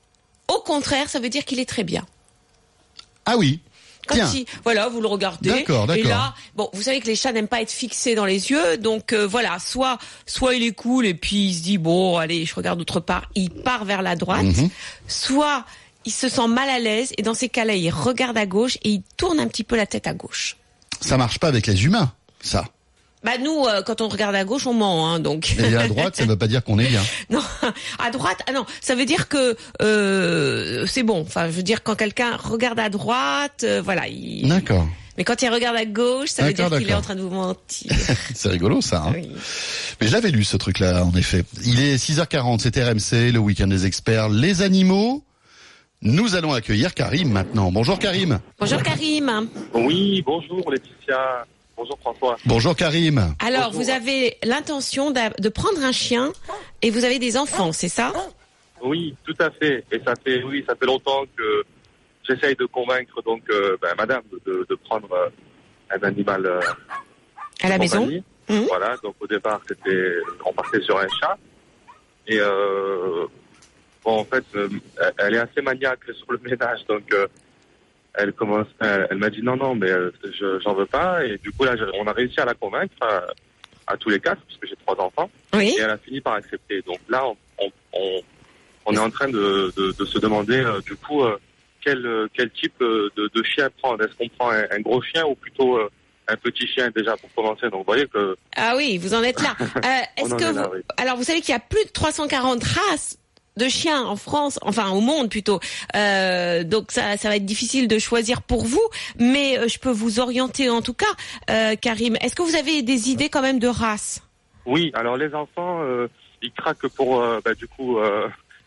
au contraire, ça veut dire qu'il est très bien. Ah oui. Quand Tiens. il, voilà, vous le regardez. D'accord, Et d'accord. là, bon, vous savez que les chats n'aiment pas être fixés dans les yeux, donc euh, voilà, soit, soit il est cool et puis il se dit bon, allez, je regarde autre part, il part vers la droite, Mhm. soit il se sent mal à l'aise et dans ces cas-là, il regarde à gauche et il tourne un petit peu la tête à gauche. Ça marche pas avec les humains, ça. Bah nous, euh, quand on regarde à gauche, on ment, hein, donc. Et à droite, ça ne veut pas dire qu'on est bien. Non, à droite, ah non, ça veut dire que euh, c'est bon. Enfin, je veux dire quand quelqu'un regarde à droite, euh, voilà. Il... D'accord. Mais quand il regarde à gauche, ça veut dire qu'il est en train de vous mentir. C'est rigolo ça. hein. oui. Mais je l'avais lu ce truc-là, en effet. Il est 6h40, c'est RMC, le week-end des experts. Les animaux, nous allons accueillir Karim maintenant. Bonjour Karim. Bonjour Karim. Oui, bonjour Laetitia. Bonjour François. Bonjour Karim. Alors, Bonjour. vous avez l'intention de prendre un chien et vous avez des enfants, c'est ça? Oui, tout à fait. Et ça fait, oui, ça fait longtemps que j'essaye de convaincre donc euh, ben, Madame de, de prendre euh, un animal euh, À la maison. Mhm. Voilà. Donc au départ, c'était, on partait sur un chat. Et euh, bon, en fait, euh, elle- est assez maniaque sur le ménage, donc. euh, elle commence, elle, elle m'a dit non non mais euh, je j'en veux pas et du coup là on a réussi à la convaincre à, à tous les quatre parce que j'ai trois enfants Oui. et elle a fini par accepter. Donc là, on, on, on, on est en train de, de, de se demander du coup quel, quel type de, de chien prendre. Est-ce qu'on prend un, un gros chien ou plutôt un petit chien déjà pour commencer? Donc vous voyez que Ah oui, vous en êtes là. Euh, Est-ce que est là, vous... oui. Alors, vous savez qu'il y a plus de 340 races de chiens en France, enfin au monde plutôt. Euh, donc ça, ça va être difficile de choisir pour vous, mais euh, je peux vous orienter en tout cas, euh, Karim. Est-ce que vous avez des idées quand même de race? Oui. Alors les enfants, euh, ils craquent pour bah, du coup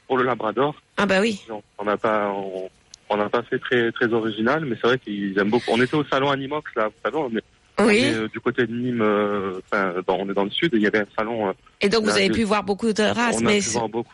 pour le Labrador. Ah bah oui. Non, on n'a pas on on n'a pas fait très très original, mais c'est vrai qu'ils aiment beaucoup. On était au salon Animox là, vous savez, on est, on Oui. est, euh, du côté de Nîmes, euh, enfin dans- on est dans le sud. et Il y avait un salon. euh, Et donc vous avez pu voir beaucoup de races, on a mais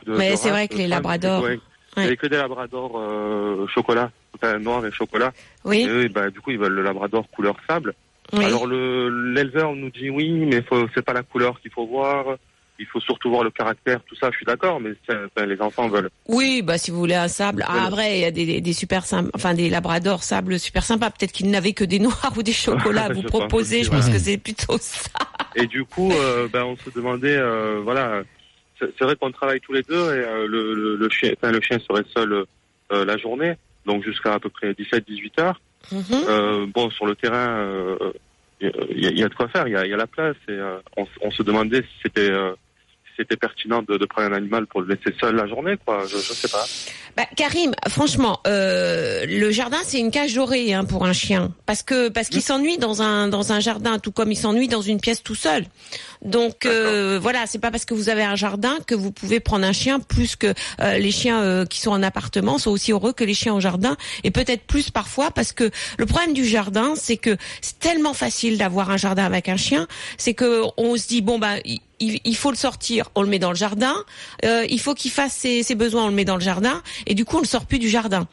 mais c'est vrai que les labradors, Il n'y avait que des labradors euh, chocolat, enfin noir et chocolat. oui, Et eux, bah, du coup, ils veulent le labrador couleur sable. oui. Alors le l'éleveur nous dit oui, mais c'est pas la couleur qu'il faut voir. Il faut surtout voir le caractère, tout ça. Je suis d'accord, mais enfin, les enfants veulent. Oui, bah si vous voulez un sable. Ah, vrai, il y a des, des, super sympas, enfin des labradors sable super sympas. Peut-être qu'ils n'avaient que des noirs ou des chocolats à vous proposer. Je pense que c'est plutôt ça. Et du coup, euh, ben, on se demandait, euh, voilà, c'est vrai qu'on travaille tous les deux et euh, le, le, le chien, enfin, le chien serait seul la journée, donc jusqu'à à peu près 17-18 heures. Mhm. Euh, bon, sur le terrain, y, a- il y a de quoi faire, il y a, il y a la place. Et euh, on, se demandait si c'était euh, si c'était pertinent de, de prendre un animal pour le laisser seul la journée, quoi. Je, je sais pas. Bah, Karim, franchement, euh, le jardin c'est une cage dorée hein, pour un chien, parce que parce qu'il s'ennuie dans un dans un jardin, tout comme il s'ennuie dans une pièce tout seul. Donc euh, voilà, c'est pas parce que vous avez un jardin que vous pouvez prendre un chien plus que euh, les chiens euh, qui sont en appartement sont aussi heureux que les chiens au jardin. Et peut-être plus parfois parce que le problème du jardin c'est que c'est tellement facile d'avoir un jardin avec un chien, c'est que on se dit bon bah il, faut le sortir, on le met dans le jardin, euh, il faut qu'il fasse ses, ses besoins, on le met dans le jardin. Et du coup on le sort plus du jardin.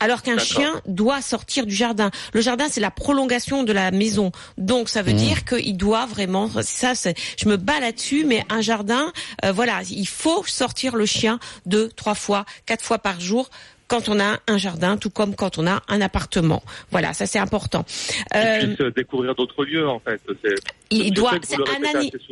Alors qu'un chien doit sortir du jardin. Le jardin, c'est la prolongation de la maison. Donc, ça veut dire qu'il doit vraiment. Ça, c'est. Je me bats là-dessus, mais un jardin, euh, voilà, il faut sortir le chien deux, trois fois, quatre fois par jour quand on a un jardin, tout comme quand on a un appartement. Voilà, ça c'est important. Euh, Qu'ils puissent découvrir d'autres lieux, en fait. Il doit, souvent,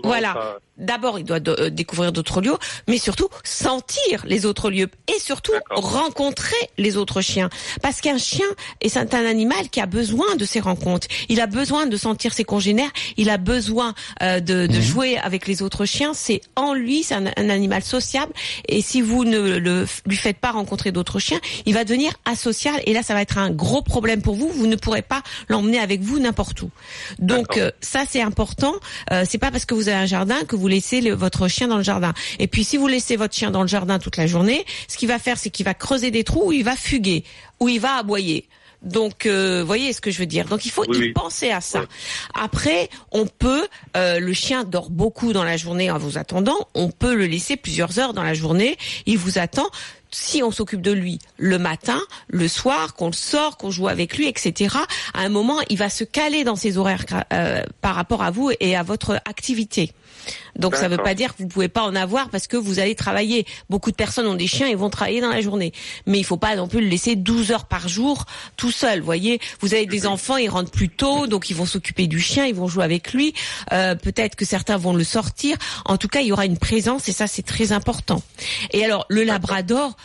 voilà. ça- D'abord, il doit de- euh, découvrir d'autres lieux, mais surtout sentir les autres lieux et surtout rencontrer les autres chiens. Parce qu'un chien est un animal qui a besoin de ces rencontres. Il a besoin de sentir ses congénères. Il a besoin euh, de, de jouer avec les autres chiens. C'est en lui, c'est un, un animal sociable. Et si vous ne le, lui faites pas rencontrer d'autres chiens, il va devenir asocial et là ça va être un gros problème pour vous. Vous ne pourrez pas l'emmener avec vous n'importe où. Donc euh, ça c'est important. Euh, c'est pas parce que vous avez un jardin que vous laissez le- votre chien dans le jardin. Et puis si vous laissez votre chien dans le jardin toute la journée, ce qu'il va faire c'est qu'il va creuser des trous où il va fuguer, où il va aboyer. Donc, euh, voyez ce que je veux dire. Donc, il faut Oui, y oui. penser à ça. Après, on peut, euh, le chien dort beaucoup dans la journée en vous attendant. On peut le laisser plusieurs heures dans la journée. Il vous attend. Si on s'occupe de lui le matin, le soir, qu'on le sort, qu'on joue avec lui, etc. À un moment, il va se caler dans ses horaires euh, par rapport à vous et à votre activité. Donc ça ne veut pas dire que vous pouvez pas en avoir parce que vous allez travailler. Beaucoup de personnes ont des chiens et vont travailler dans la journée. Mais il faut pas non plus le laisser 12 heures par jour tout seul. Voyez, vous avez des enfants, ils rentrent plus tôt, donc ils vont s'occuper du chien, ils vont jouer avec lui. Euh, Peut-être que certains vont le sortir. En tout cas, il y aura une présence et ça c'est très important. Et alors le Labrador,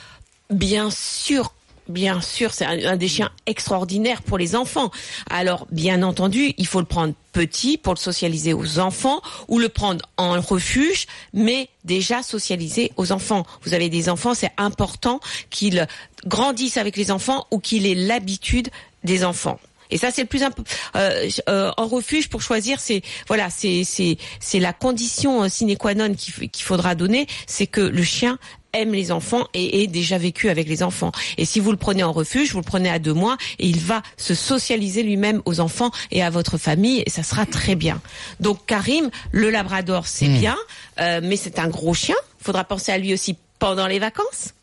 bien sûr. Bien sûr, c'est un, des chiens extraordinaires pour les enfants. Alors, bien entendu, il faut le prendre petit pour le socialiser aux enfants ou le prendre en refuge, mais déjà socialiser aux enfants. Vous avez des enfants, c'est important qu'ils grandissent avec les enfants ou qu'il ait l'habitude des enfants. Et ça, c'est le plus important. Euh, euh, en refuge, pour choisir, c'est voilà, c'est la condition euh, sine qua non qu'il faudra donner, c'est que le chien aime les enfants et ait déjà vécu avec les enfants. Et si vous le prenez en refuge, vous le prenez à deux mois et il va se socialiser lui-même aux enfants et à votre famille et ça sera très bien. Donc Karim, le Labrador, c'est bien, euh, mais c'est un gros chien. Faudra penser à lui aussi pendant les vacances.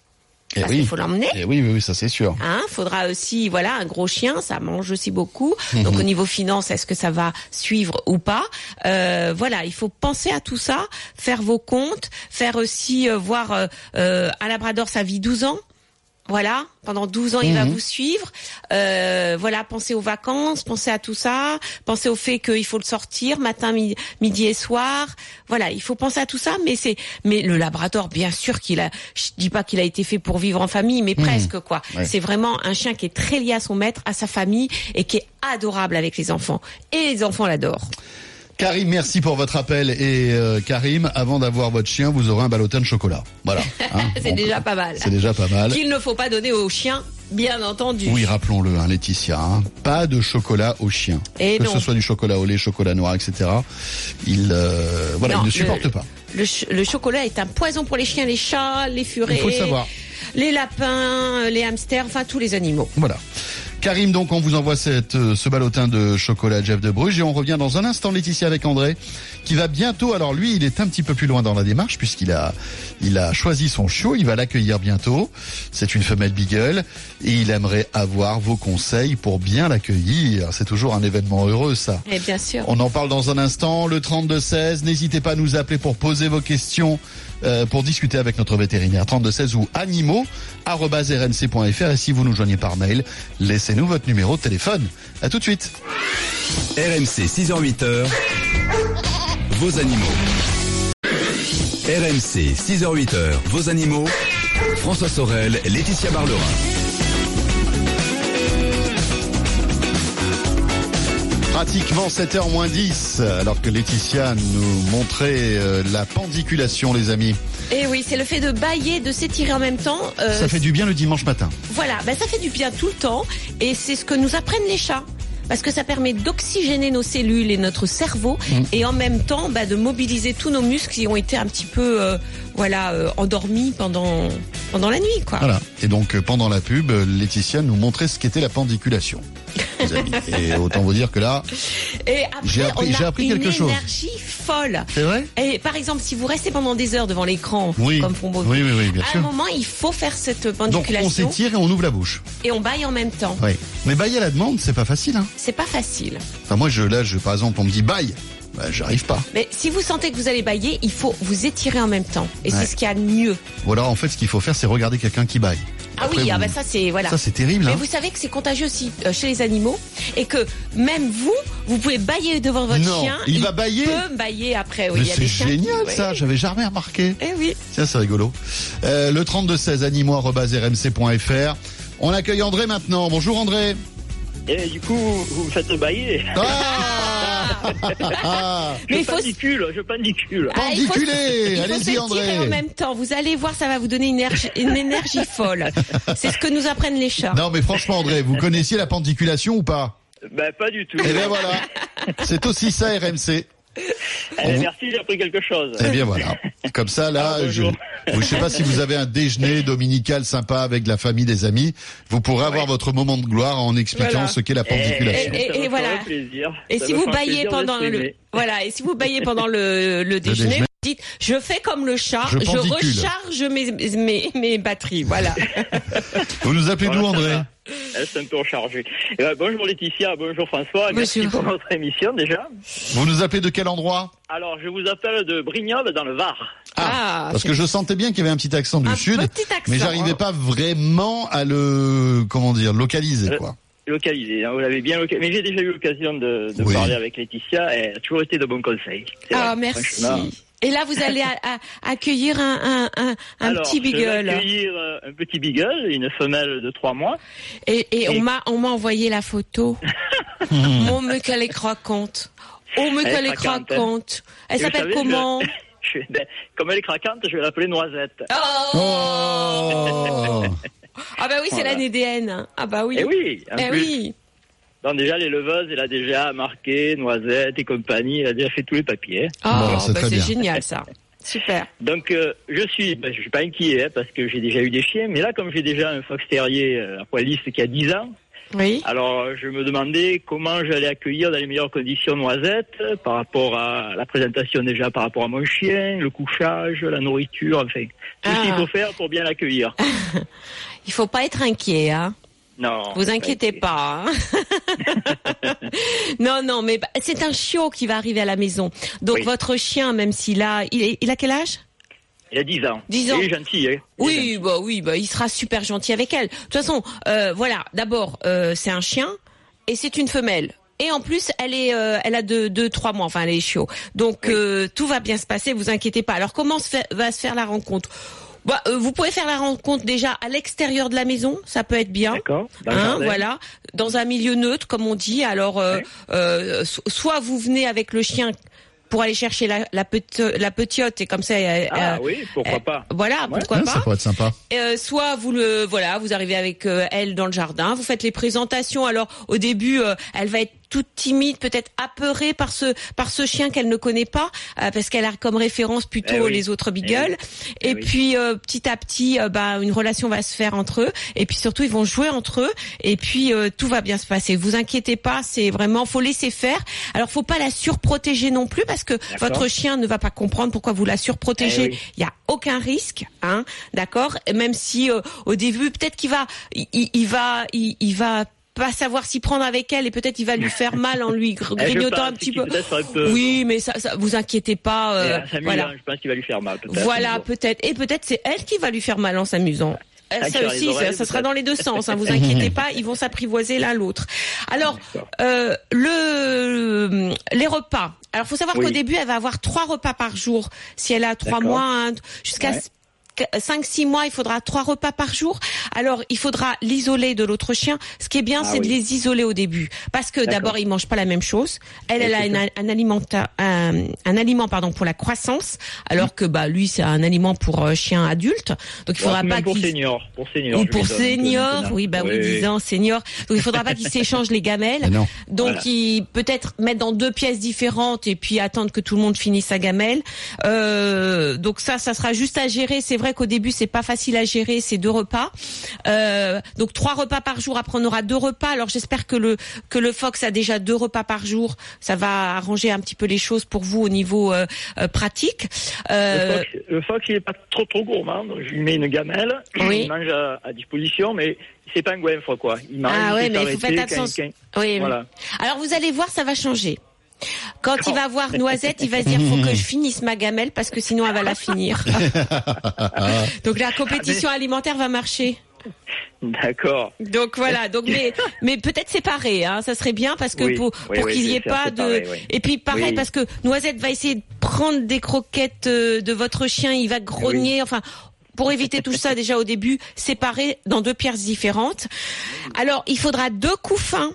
Eh Parce oui. qu'il faut l'emmener. Eh oui, oui, oui, ça c'est sûr. Hein, faudra aussi, voilà, un gros chien, ça mange aussi beaucoup. Mhm. Donc au niveau finance, est-ce que ça va suivre ou pas? Euh, Voilà, il faut penser à tout ça, faire vos comptes, faire aussi euh, voir euh, euh, un Labrador, ça vit 12 ans. Voilà, pendant 12 ans, il va Mhm. vous suivre. Euh, voilà, pensez aux vacances, pensez à tout ça, pensez au fait qu'il faut le sortir matin, mi- midi et soir. Voilà, il faut penser à tout ça, mais c'est, mais le Labrador, bien sûr qu'il a, je dis pas qu'il a été fait pour vivre en famille, mais presque quoi. Ouais. C'est vraiment un chien qui est très lié à son maître, à sa famille et qui est adorable avec les enfants. Et les enfants l'adorent. Karim, merci pour votre appel. Et euh, Karim, avant d'avoir votre chien, vous aurez un ballotin de chocolat. Voilà. hein. C'est déjà pas mal. C'est déjà pas mal. Qu'il ne faut pas donner aux chiens, bien entendu. Oui, rappelons-le, hein, Laetitia. hein. Pas de chocolat aux chiens. Et que non. ce soit du chocolat au lait, chocolat noir, etc. Il, euh, voilà, Non, il ne le- supporte pas. Le, ch- le chocolat est un poison pour les chiens, les chats, les furets. Il faut le savoir. Les lapins, les hamsters, enfin tous les animaux. Voilà. Karim, donc, on vous envoie cette, euh, ce ballotin de chocolat Jeff de Bruges et on revient dans un instant, Laetitia, avec André, qui va bientôt, alors lui, il est un petit peu plus loin dans la démarche puisqu'il a, il a choisi son chiot, il va l'accueillir bientôt. C'est une femelle beagle et il aimerait avoir vos conseils pour bien l'accueillir. C'est toujours un événement heureux, ça. Et bien sûr. On en parle dans un instant, le 32-16. N'hésitez pas à nous appeler pour poser vos questions, euh, pour discuter avec notre vétérinaire 32-16 ou animaux.rnc.fr. Et si vous nous joignez par mail, laissez-nous votre numéro de téléphone. À tout de suite. RMC 6h-8h, vos animaux. RMC 6h-8h, vos animaux. François Sorel, Laetitia Barlerin. Pratiquement 7h moins 10, alors que Laetitia nous montrait euh, la pendiculation, les amis. Et oui, c'est le fait de bailler, de s'étirer en même temps. euh, Ça fait du bien le dimanche matin. Voilà, ben ça fait du bien tout le temps et c'est ce que nous apprennent les chats. Parce que ça permet d'oxygéner nos cellules et notre cerveau Mm. et en même temps bah, de mobiliser tous nos muscles qui ont été un petit peu euh, voilà euh, endormis pendant pendant la nuit quoi. Voilà. Et donc, pendant la pub, Laetitia nous montrait ce qu'était la pendiculation. Les amis. Et autant vous dire que là, J'ai appris- on a j'ai appris une quelque chose. énergie folle. c'est vrai? Et par exemple, si vous restez pendant des heures devant l'écran, Oui. comme font beaucoup, Oui, oui, oui, bien à un moment, il faut faire cette Donc, on pendiculation s'étire et on ouvre la bouche. et on baille en même temps. Oui. Mais bailler à la demande, c'est pas facile. Hein. C'est pas facile. Enfin, moi, je, là, je, par exemple, on me dit baille. Bah, j'arrive pas. Mais si vous sentez que vous allez bailler, il faut vous étirer en même temps. Et Ouais. c'est ce qu'il y a de mieux. Alors, en fait, ce qu'il faut faire, c'est regarder quelqu'un qui baille. Ah oui, ah bah ça c'est voilà. Ça, c'est terrible. Mais Hein. vous savez que c'est contagieux aussi euh, chez les animaux et que même vous, vous pouvez bailler devant votre Non, chien. il va bailler peut bailler après. Oui, il c'est qui- génial, oui. ça. J'avais jamais remarqué. Eh oui. Tiens, c'est rigolo. Euh, le 32-16, animaux.rmc.fr. On accueille André maintenant. Bonjour, André. Et du coup, vous vous faites bailler. Ah Ah, Mais je il faut- pendicule, je pendicule. Ah, il faut- Pendiculé il faut Allez-y, s'étirer André en même temps. Vous allez voir, ça va vous donner une énergie, une énergie folle. C'est ce que nous apprennent les chats. Non mais franchement André, vous connaissiez la pendiculation ou pas? Ben, pas du tout. Eh bien voilà, c'est aussi ça RMC. Eh, merci, j'ai appris quelque chose. Eh bien voilà. Comme ça là, Ah, je je sais pas si vous avez un déjeuner dominical sympa avec la famille, des amis, vous pourrez avoir votre moment de gloire en expliquant Voilà. ce qu'est la pendiculation. Et- et- voilà. Et Ça si vous baillez pendant le. Voilà, et si vous baillez pendant le, le déjeuner, déjeuner. vous dites, je fais comme le chat, Je recharge mes, mes, mes batteries, voilà. Vous nous appelez d'où André C'est un peu rechargé. Eh ben, bonjour Laetitia, bonjour François. Merci pour votre émission déjà. Vous nous appelez de quel endroit Alors, je vous appelle de Brignoles dans le Var. Ah, Parce que je sentais bien qu'il y avait un petit accent du Un sud, petit accent, mais j'arrivais hein. pas vraiment à le comment dire localiser Euh, quoi. Localisé, hein, vous l'avez bien localisé. Mais j'ai déjà eu l'occasion de, de Oui. parler avec Laetitia et elle a toujours été de bons conseils. Ah, vrai, merci. Et là, vous allez à- à- accueillir un, un, un, un Alors, petit Je vais beagle. accueillir euh, un petit beagle, une femelle de trois mois. Et, et on Et- m'a on m'a envoyé la photo. Mon me qu'elle est croquante. Oh me Elle est qu'elle est craquante, hein. croquante. Elle s'appelle comment je- je- ben, Comme elle est craquante, je vais l'appeler Noisette. Oh Ah bah oui, c'est Voilà. l'année DN. Ah bah oui. Eh oui, en Eh plus. oui. Donc déjà, l'éleveuse, elle a déjà marqué Noisette et compagnie, elle a déjà fait tous les papiers. Ah, Bon, c'est bah c'est génial ça. Super. Donc euh, je suis, ben, je suis pas inquiet hein, parce que j'ai déjà eu des chiens, mais là comme j'ai déjà un fox terrier euh, à poiliste qui a 10 ans, Oui. alors je me demandais comment j'allais accueillir dans les meilleures conditions Noisette euh, par rapport à la présentation déjà par rapport à mon chien, le couchage, la nourriture, enfin tout ce Ah. qu'il faut faire pour bien l'accueillir. Il faut pas être inquiet, hein. Non. Vous inquiétez pas. hein. non, non, mais bah, c'est un chiot qui va arriver à la maison. Donc Oui. votre chien, même s'il a, il, est- il a quel âge? Il a 10 ans. 10 ans. Il est gentil, hein. Il est Oui, gentil. bah oui, bah il sera super gentil avec elle. De toute façon, euh, voilà. D'abord, euh, c'est un chien et c'est une femelle. Et en plus, elle est, euh, elle a deux, deux, trois mois. Enfin, elle est chiot. Donc tout va bien se passer. Vous inquiétez pas. Alors comment se fait- va se faire la rencontre? Bah, euh, vous pouvez faire la rencontre déjà à l'extérieur de la maison, ça peut être bien. D'accord. Hein, jardin. voilà, dans un milieu neutre, comme on dit. Alors, euh, Ouais. euh, so- soit vous venez avec le chien pour aller chercher la, la, peti- la petite et comme ça, euh, Ah euh, oui, pourquoi euh, pas. voilà, Ouais. pourquoi Ouais, pas. Ça pourrait être sympa. Euh, soit vous le voilà, vous arrivez avec euh, elle dans le jardin, vous faites les présentations. Alors au début, euh, elle va être toute timide, peut-être apeurée par ce par ce chien qu'elle ne connaît pas, euh, parce qu'elle a comme référence plutôt Eh oui. les autres Eh beagles. Eh Et oui. puis euh, petit à petit, euh, bah, une relation va se faire entre eux. Et puis surtout, ils vont jouer entre eux. Et puis euh, tout va bien se passer. Vous inquiétez pas, c'est vraiment faut laisser faire. Alors faut pas la surprotéger non plus, parce que votre chien ne va pas comprendre pourquoi vous la surprotégez. Eh oui. Il y a aucun risque, hein, d'accord? Même si euh, au début, peut-être qu'il va, il, il- il va, il, il va pas savoir s'y prendre avec elle et peut-être il va lui faire mal en lui Eh, grignotant un petit peu. Oui, mais ça, ça vous inquiétez pas. Euh, s'amuser, voilà. hein, Je pense qu'il va lui faire mal. peut-être. Voilà, peut-être. Et peut-être c'est elle qui va lui faire mal en s'amusant. Euh, Ah, Ça aussi, ça, oreilles, ça sera dans les deux sens. Hein, vous inquiétez pas, ils vont s'apprivoiser l'un l'autre. Alors, D'accord. euh, le les repas. Alors, faut savoir Oui. qu'au début, elle va avoir trois repas par jour. Si elle a trois mois, hein, jusqu'à Ouais. 5-6 mois, il faudra trois repas par jour. Alors, il faudra l'isoler de l'autre chien. Ce qui est bien, Ah c'est de oui. les isoler au début. Parce que d'abord, ils mangent pas la même chose. Elle, elle a une- un, alimenta- un, un aliment pardon, pour la croissance, alors que bah lui, c'est un aliment pour euh, chien adulte. Donc, il faudra même pas pour senior, pour senior. Ou pour senior, oui, bah oui, 10 ans, senior. Donc il faudra pas qu'ils s'échangent les gamelles. Non. Donc Voilà. il peut-être mettre dans deux pièces différentes et puis attendre que tout le monde finisse sa gamelle. Euh, donc ça, ça sera juste à gérer. C'est vrai qu'au début c'est pas facile à gérer ces deux repas. Euh, donc trois repas par jour. Après on aura deux repas. Alors j'espère que le que le Fox a déjà deux repas par jour. Ça va arranger un petit peu les choses pour vous au niveau euh, euh, pratique. Le fox, le fox, il est pas trop trop gourmand, donc je lui mets une gamelle, Oui. il mange à, à disposition, mais c'est pas un goinfre quoi. Il mange, Ah ouais, mais faire quand- attention. Oui, Voilà. Alors vous allez voir, ça va changer. Quand il va voir Noisette, il va se dire faut que je finisse ma gamelle parce que sinon elle va la finir. Donc la compétition alimentaire va marcher. D'accord. Donc voilà. Donc mais mais peut-être séparé, hein, ça serait bien parce que Oui, pour oui, pour oui, qu'il y c'est ait pas de et puis pareil parce que Noisette va essayer de prendre des croquettes euh, de votre chien, il va grogner, enfin. Pour éviter tout ça, déjà au début, séparer dans deux pièces différentes. Alors, il faudra deux couffins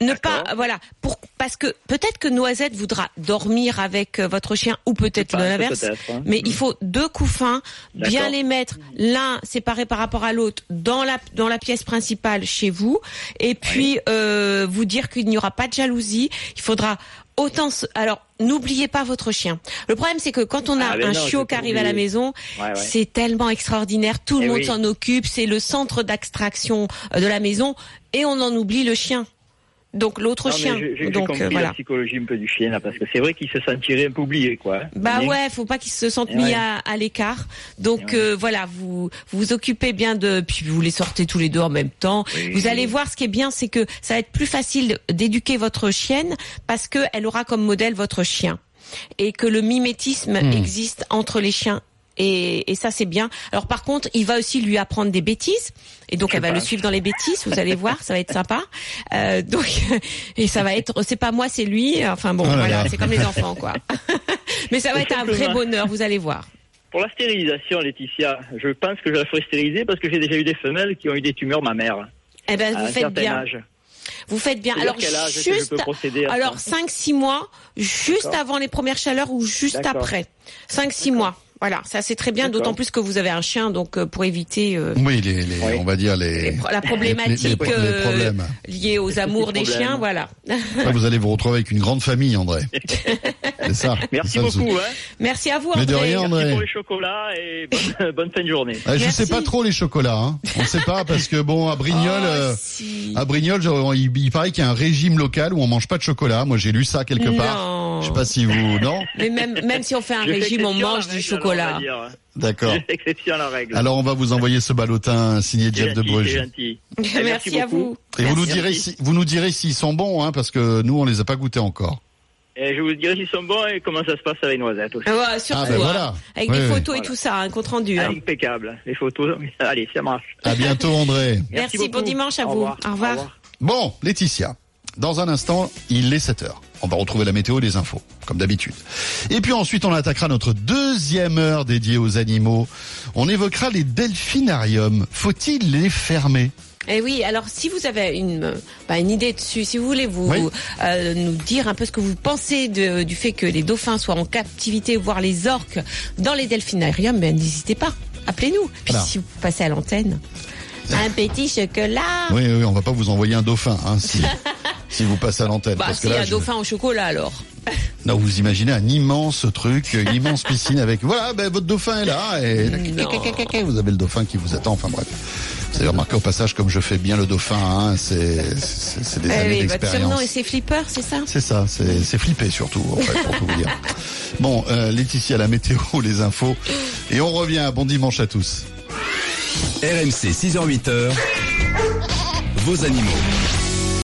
ne pas voilà pour parce que peut-être que Noisette voudra dormir avec euh, votre chien ou peut-être l'inverse. hein. Mais il faut deux couffins, bien les mettre l'un séparé par rapport à l'autre dans la dans la pièce principale chez vous, et puis euh, vous dire qu'il n'y aura pas de jalousie. Il faudra autant. se- Alors n'oubliez pas votre chien. Le problème c'est que quand on a Ah, un non, chiot qui arrive à la maison, Ouais, ouais. c'est tellement extraordinaire. Tout le Eh monde oui. s'en occupe. C'est le centre d'extraction euh, de la maison, et on en oublie le chien. Donc l'autre chien. j'ai- compris euh, voilà. la psychologie un peu du chien, là, parce que c'est vrai qu'il se sentirait un peu oublié, quoi. hein. Bah Mais- ouais, faut pas qu'ils se sentent Eh mis ouais. à, à l'écart. Donc ouais. euh, voilà, vous vous vous occupez bien de, puis vous les sortez tous les deux en même temps. Oui. Vous allez voir, ce qui est bien, c'est que ça va être plus facile d'éduquer votre chienne parce que elle aura comme modèle votre chien et que le mimétisme Hmm. existe entre les chiens. Et, et ça c'est bien. Alors par contre, il va aussi lui apprendre des bêtises, et donc elle va le suivre dans les bêtises. Vous allez voir, ça va être sympa. Euh, donc et ça va être, c'est pas moi, c'est lui. Enfin bon, Oh là voilà, là. c'est comme les enfants quoi. Mais ça va être un vrai bonheur, vous allez voir. Pour la stérilisation, Laetitia, je pense que je la ferai stériliser parce que j'ai déjà eu des femelles qui ont eu des tumeurs mammaires. Eh ben à vous un faites bien. âge. Vous faites bien. Alors vers quel âge que je juste peux procéder à alors ça 5 6 mois juste avant les premières chaleurs ou juste après? 5 6 mois. Voilà, ça c'est très bien d'autant plus que vous avez un chien donc euh, pour éviter euh, Oui, les, les- Oui. on va dire les, les pro- la problématique les- les- les euh, problèmes. liée aux amours des problèmes. chiens, voilà. Après, vous allez vous retrouver avec une grande famille, André. C'est ça. Merci C'est ça, le beaucoup. Hein. Merci à vous Mais de André. Merci pour les chocolats et bonne, bonne fin de journée. Ah, je sais pas trop les chocolats. Hein. On sait pas parce que bon, à Brignoles, Oh, euh, si. à Brignoles, genre, il, il paraît qu'il y a un régime local où on mange pas de chocolat. Moi, j'ai lu ça quelque part. Non. Je sais pas si vous, non Mais même même si on fait un Je régime, on mange du chocolat. Alors, on va dire. D'accord. Exception à la règle. Alors, on va vous envoyer ce ballotin signé Jeff de gentil, Bruges. gentil. Merci, à beaucoup. vous. Et vous nous direz si, vous nous direz s'ils sont bons, hein, parce que nous, on les a pas goûtés encore. Et je vous dirai s'ils sont bons et comment ça se passe avec les noisettes aussi. Ouais, surtout, Ah, ben hein. voilà. avec Oui, des oui. photos et tout ça, un compte rendu. hein. Impeccable. Les photos, allez, ça marche. À bientôt, André. Merci, bon dimanche à Au vous. revoir. Au revoir. Bon, Laetitia, dans un instant, il est 7 heures. On va retrouver la météo et les infos, comme d'habitude. Et puis ensuite, on attaquera notre deuxième heure dédiée aux animaux. On évoquera les delphinariums. Faut-il les fermer? Eh oui, alors si vous avez une, euh, bah, une idée dessus, si vous voulez vous Oui. euh, nous dire un peu ce que vous pensez de- du fait que les dauphins soient en captivité, voire les orques dans les delphinariums, ben, n'hésitez pas, appelez-nous. Puis Voilà. si vous passez à l'antenne, un petit chocolat. Oui, oui, on va pas vous envoyer un dauphin, hein, si, si vous passez à l'antenne. Bah parce que si, là, un je- dauphin au chocolat alors. Non, vous imaginez un immense truc, une immense piscine avec, voilà, ben, votre dauphin est là, et Non. vous avez le dauphin qui vous attend, enfin bref. Vous avez remarqué au passage comme je fais bien le dauphin, hein, c'est, des Eh années oui, votre surnom d'expérience. et c'est Flipper, c'est ça? C'est ça, c'est c'est flippé surtout, en fait, pour tout vous dire. Bon, euh, Laetitia, la météo, les infos. Et on revient. Bon dimanche à tous. RMC 6h-8h, vos animaux.